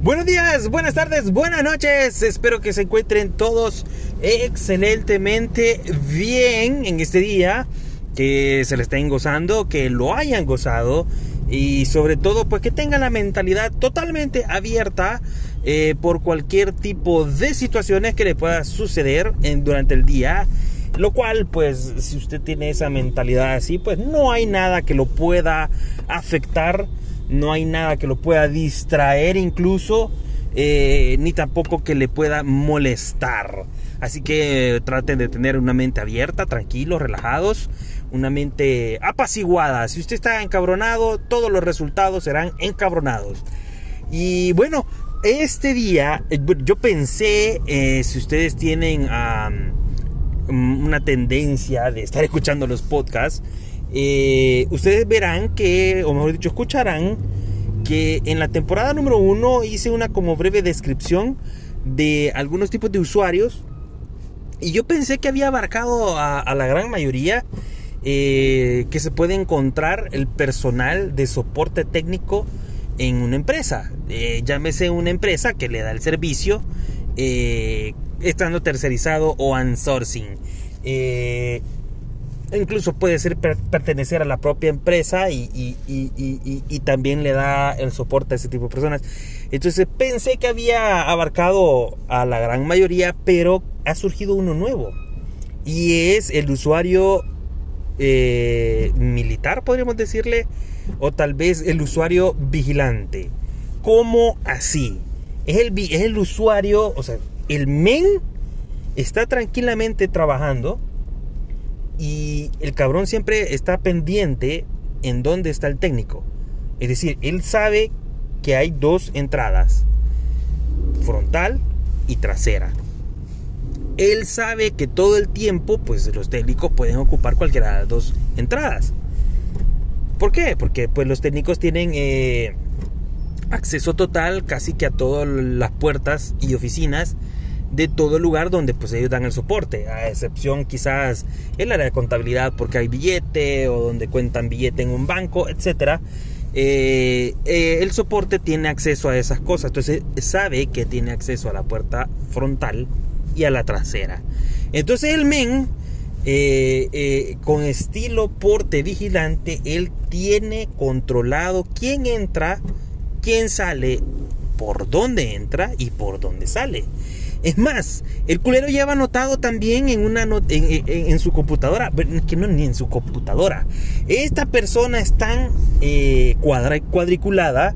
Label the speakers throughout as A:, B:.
A: Buenos días, buenas tardes, buenas noches. Espero que se encuentren todos excelentemente bien en este día. Que se le estén gozando, que lo hayan gozado. Y sobre todo, pues que tengan la mentalidad totalmente abierta eh, por cualquier tipo de situaciones que le pueda suceder durante el día. Lo cual, pues, si usted tiene esa mentalidad así, pues no hay nada que lo pueda afectar no hay nada que lo pueda distraer incluso, eh, ni tampoco que le pueda molestar. Así que eh, traten de tener una mente abierta, tranquilos, relajados, una mente apaciguada. Si usted está encabronado, todos los resultados serán encabronados. Y bueno, este día eh, yo pensé, si ustedes tienen una tendencia de estar escuchando los podcasts, eh, ustedes verán que, o mejor dicho, escucharán que en la temporada número uno hice una como breve descripción de algunos tipos de usuarios y yo pensé que había abarcado a, la gran mayoría eh, que se puede encontrar el personal de soporte técnico en una empresa. Eh, llámese una empresa que le da el servicio estando tercerizado o outsourcing incluso puede ser pertenecer a la propia empresa y, también le da el soporte a ese tipo de personas. Entonces pensé que había abarcado a la gran mayoría, pero ha surgido uno nuevo. Y es el usuario eh, militar, podríamos decirle, o tal vez el usuario vigilante. ¿Cómo así? Es el, es el usuario, o sea, el men está tranquilamente trabajando y el cabrón siempre está pendiente en dónde está el técnico. Es decir, él sabe que hay dos entradas, frontal y trasera. Él sabe que todo el tiempo, pues los técnicos pueden ocupar cualquiera de las dos entradas. ¿Por qué? Porque pues los técnicos tienen eh, acceso total casi que a todas las puertas y oficinas de todo lugar donde pues ellos dan el soporte, a excepción quizás el área de contabilidad porque hay billete o donde cuentan billete en un banco, etcétera. Eh, eh, el soporte tiene acceso a esas cosas, entonces sabe que tiene acceso a la puerta frontal y a la trasera. Entonces el men, eh, con estilo porte vigilante, él tiene controlado quién entra, quién sale, por dónde entra y por dónde sale. Es más, el culero lleva anotado también en, una en, su computadora, que no ni en su computadora. Esta persona es tan eh, cuadriculada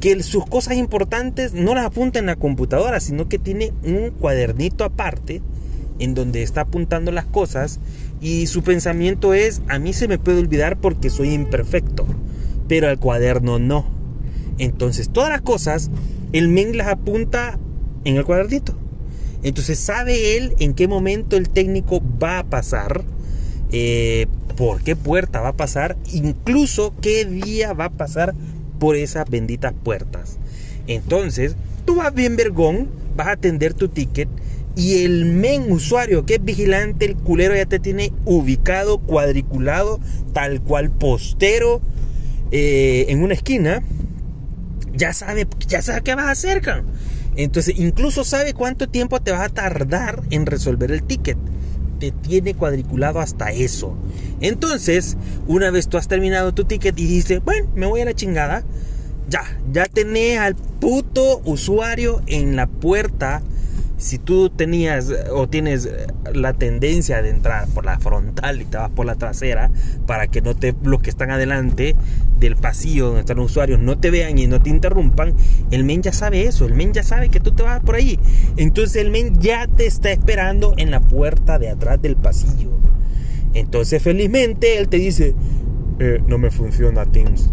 A: que sus cosas importantes no las apunta en la computadora, sino que tiene un cuadernito aparte en donde está apuntando las cosas y su pensamiento es, a mí se me puede olvidar porque soy imperfecto, pero al cuaderno no. Entonces todas las cosas, el men las apunta en el cuadernito. Entonces sabe él en qué momento el técnico va a pasar, eh, por qué puerta va a pasar, incluso qué día va a pasar por esas benditas puertas. Entonces, tú vas bien vergón, vas a atender tu ticket y el men usuario que es vigilante, el culero ya te tiene ubicado, cuadriculado, tal cual postero eh, en una esquina. Ya sabe, ya sabe qué vas a hacer, entonces, incluso sabe cuánto tiempo te va a tardar en resolver el ticket. Te tiene cuadriculado hasta eso. Entonces, una vez tú has terminado tu ticket y dices, bueno, me voy a la chingada, ya, ya tenés al puto usuario en la puerta si tú tenías o tienes la tendencia de entrar por la frontal y te vas por la trasera para que no te los que están adelante del pasillo donde están los usuarios no te vean y no te interrumpan, el men ya sabe eso, el men ya sabe que tú te vas por ahí. Entonces el men ya te está esperando en la puerta de atrás del pasillo. Entonces felizmente él te dice, eh, no me funciona Teams.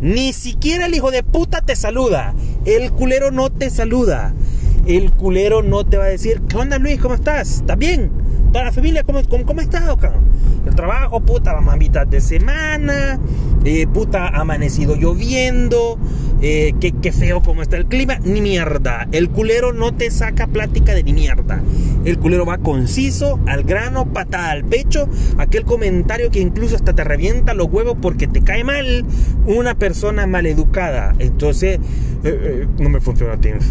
A: Ni siquiera el hijo de puta te saluda. El culero no te saluda el culero no te va a decir, ¿qué onda Luis? ¿Cómo estás? ¿Estás bien? ¿Toda la familia cómo, cómo, cómo estás, El trabajo, puta, vamos a mitad de semana, eh, puta, amanecido lloviendo, eh, qué, feo como está el clima, ni mierda. El culero no te saca plática de ni mierda. El culero va conciso, al grano, patada al pecho. Aquel comentario que incluso hasta te revienta los huevos porque te cae mal. Una persona maleducada. Entonces, eh, eh, no me funciona Teams.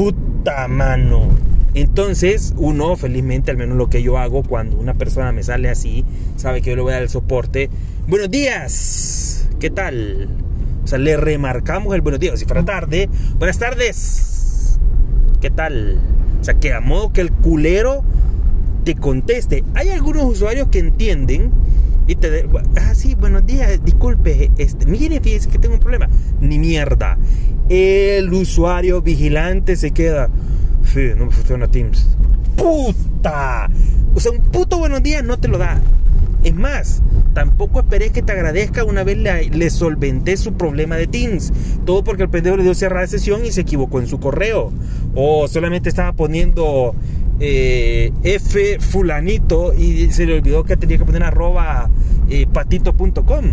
A: Puta mano. Entonces, uno, felizmente, al menos lo que yo hago cuando una persona me sale así, sabe que yo le voy a dar el soporte. Buenos días, ¿qué tal? O sea, le remarcamos el buenos días. Si fuera tarde, buenas tardes. ¿Qué tal? O sea, que a modo que el culero te conteste. Hay algunos usuarios que entienden y te ah, sí, buenos días, disculpe, este, mire, fíjese que tengo un problema. Ni mierda. El usuario vigilante se queda. Sí, no me funciona Teams. ¡Puta! O sea, un puto buenos días no te lo da. Es más, tampoco esperé que te agradezca una vez le, solventé su problema de Teams. Todo porque el pendejo le dio cerrar la sesión y se equivocó en su correo. O solamente estaba poniendo eh, F fulanito y se le olvidó que tenía que poner arroba eh, patito.com.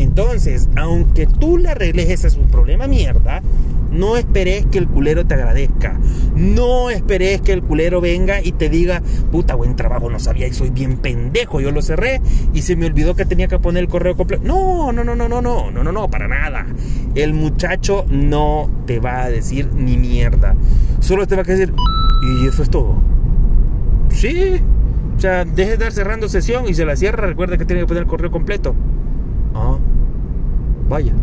A: Entonces, aunque tú le arregles ese su problema mierda, no esperes que el culero te agradezca. No esperes que el culero venga y te diga, puta, buen trabajo, no sabía y soy bien pendejo. Yo lo cerré y se me olvidó que tenía que poner el correo completo. No, no, no, no, no, no, no, no, no, para nada. El muchacho no te va a decir ni mierda. Solo te va a decir, y eso es todo. Sí. O sea, deje de estar cerrando sesión y se la cierra. Recuerda que tiene que poner el correo completo. Ah, vaya.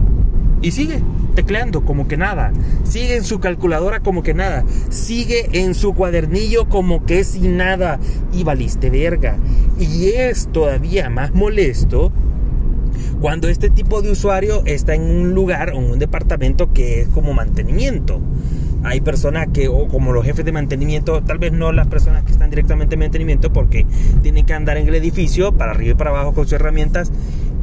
A: Y sigue tecleando como que nada. Sigue en su calculadora como que nada. Sigue en su cuadernillo como que sin nada. Y valiste verga. Y es todavía más molesto cuando este tipo de usuario está en un lugar o en un departamento que es como mantenimiento. Hay personas que, o como los jefes de mantenimiento, tal vez no las personas que están directamente en mantenimiento porque tienen que andar en el edificio para arriba y para abajo con sus herramientas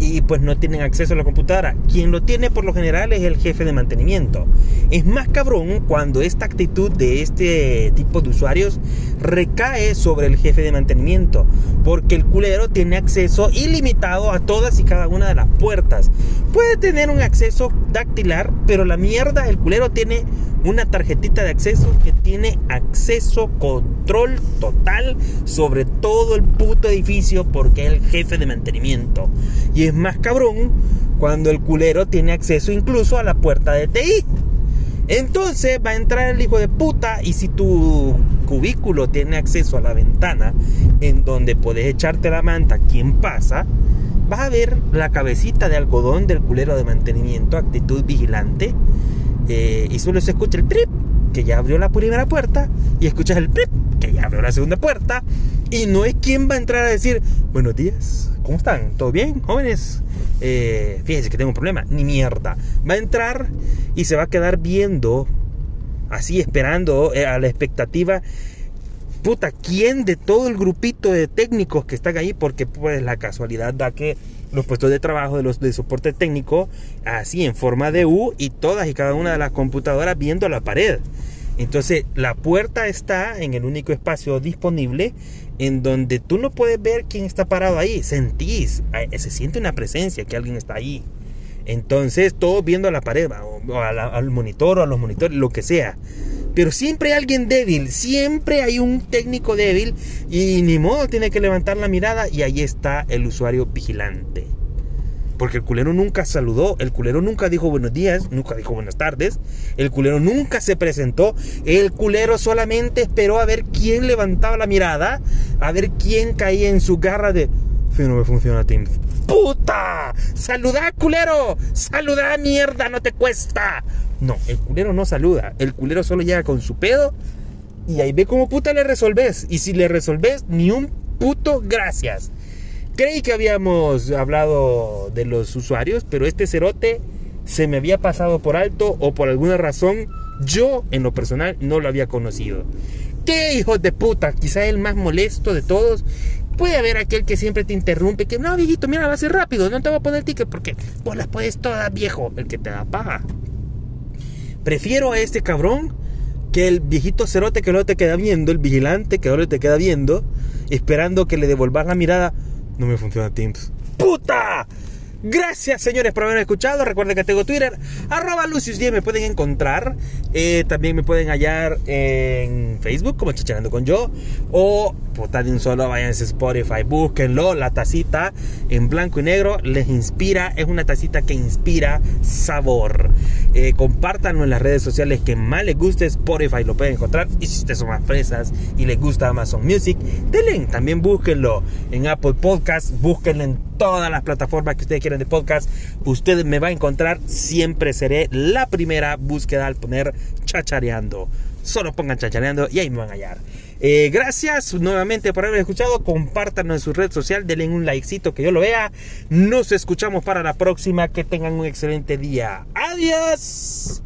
A: y pues no tienen acceso a la computadora. Quien lo tiene por lo general es el jefe de mantenimiento. Es más cabrón cuando esta actitud de este tipo de usuarios recae sobre el jefe de mantenimiento, porque el culero tiene acceso ilimitado a todas y cada una de las puertas. Puede tener un acceso dactilar, pero la mierda, el culero tiene una tarjetita de acceso que tiene acceso, control total sobre todo el puto edificio porque es el jefe de mantenimiento. Y es más cabrón cuando el culero tiene acceso incluso a la puerta de TI. Entonces va a entrar el hijo de puta y si tu cubículo tiene acceso a la ventana en donde puedes echarte la manta, ¿quién pasa? Vas a ver la cabecita de algodón del culero de mantenimiento, actitud vigilante, eh, y solo se escucha el trip que ya abrió la primera puerta y escuchas el trip que ya abrió la segunda puerta y no es quien va a entrar a decir buenos días, ¿cómo están? ¿Todo bien, jóvenes? Eh, fíjense que tengo un problema, ni mierda. Va a entrar y se va a quedar viendo, así esperando eh, a la expectativa. Puta, ¿quién de todo el grupito de técnicos que están ahí? Porque pues la casualidad da que los puestos de trabajo de los de soporte técnico así en forma de U y todas y cada una de las computadoras viendo la pared. Entonces la puerta está en el único espacio disponible en donde tú no puedes ver quién está parado ahí, sentís, se siente una presencia que alguien está ahí. Entonces todos viendo a la pared o, al monitor o a los monitores, lo que sea. Pero siempre hay alguien débil, siempre hay un técnico débil y ni modo tiene que levantar la mirada y ahí está el usuario vigilante. Porque el culero nunca saludó, el culero nunca dijo buenos días, nunca dijo buenas tardes, el culero nunca se presentó, el culero solamente esperó a ver quién levantaba la mirada, a ver quién caía en su garra de... no me funciona Teams. ¡Puta! ¡Saluda, culero! ¡Saluda, mierda! ¡No te cuesta! No, el culero no saluda. El culero solo llega con su pedo y ahí ve cómo puta le resolves. Y si le resolves, ni un puto gracias. Creí que habíamos hablado de los usuarios, pero este cerote se me había pasado por alto o por alguna razón yo en lo personal no lo había conocido. ¿Qué hijo de puta? Quizá el más molesto de todos. Puede haber aquel que siempre te interrumpe, que no, viejito, mira, va a ser rápido, no te voy a poner ticket porque vos las puedes todas, viejo, el que te da paja. Prefiero a este cabrón que el viejito cerote que no te queda viendo, el vigilante que no te queda viendo, esperando que le devolvas la mirada. No me funciona Teams. ¡Puta! Gracias, señores, por haberme escuchado. Recuerden que tengo Twitter, arroba Lucius10, me pueden encontrar. Eh, también me pueden hallar en Facebook, como Chicharando con Yo. O, puta un solo, vayan a Spotify, búsquenlo. La tacita en blanco y negro les inspira. Es una tacita que inspira sabor. Eh, compártanlo en las redes sociales que más les guste. Spotify lo pueden encontrar. Y si ustedes son más fresas y les gusta Amazon Music, denle. También búsquenlo en Apple Podcast. Búsquenlo en todas las plataformas que ustedes quieran de podcast. Usted me va a encontrar. Siempre seré la primera búsqueda al poner chachareando. Solo pongan chachareando y ahí me van a hallar. Eh, gracias nuevamente por haber escuchado. Compártanlo en su red social. Denle un likecito que yo lo vea. Nos escuchamos para la próxima. Que tengan un excelente día. Adiós.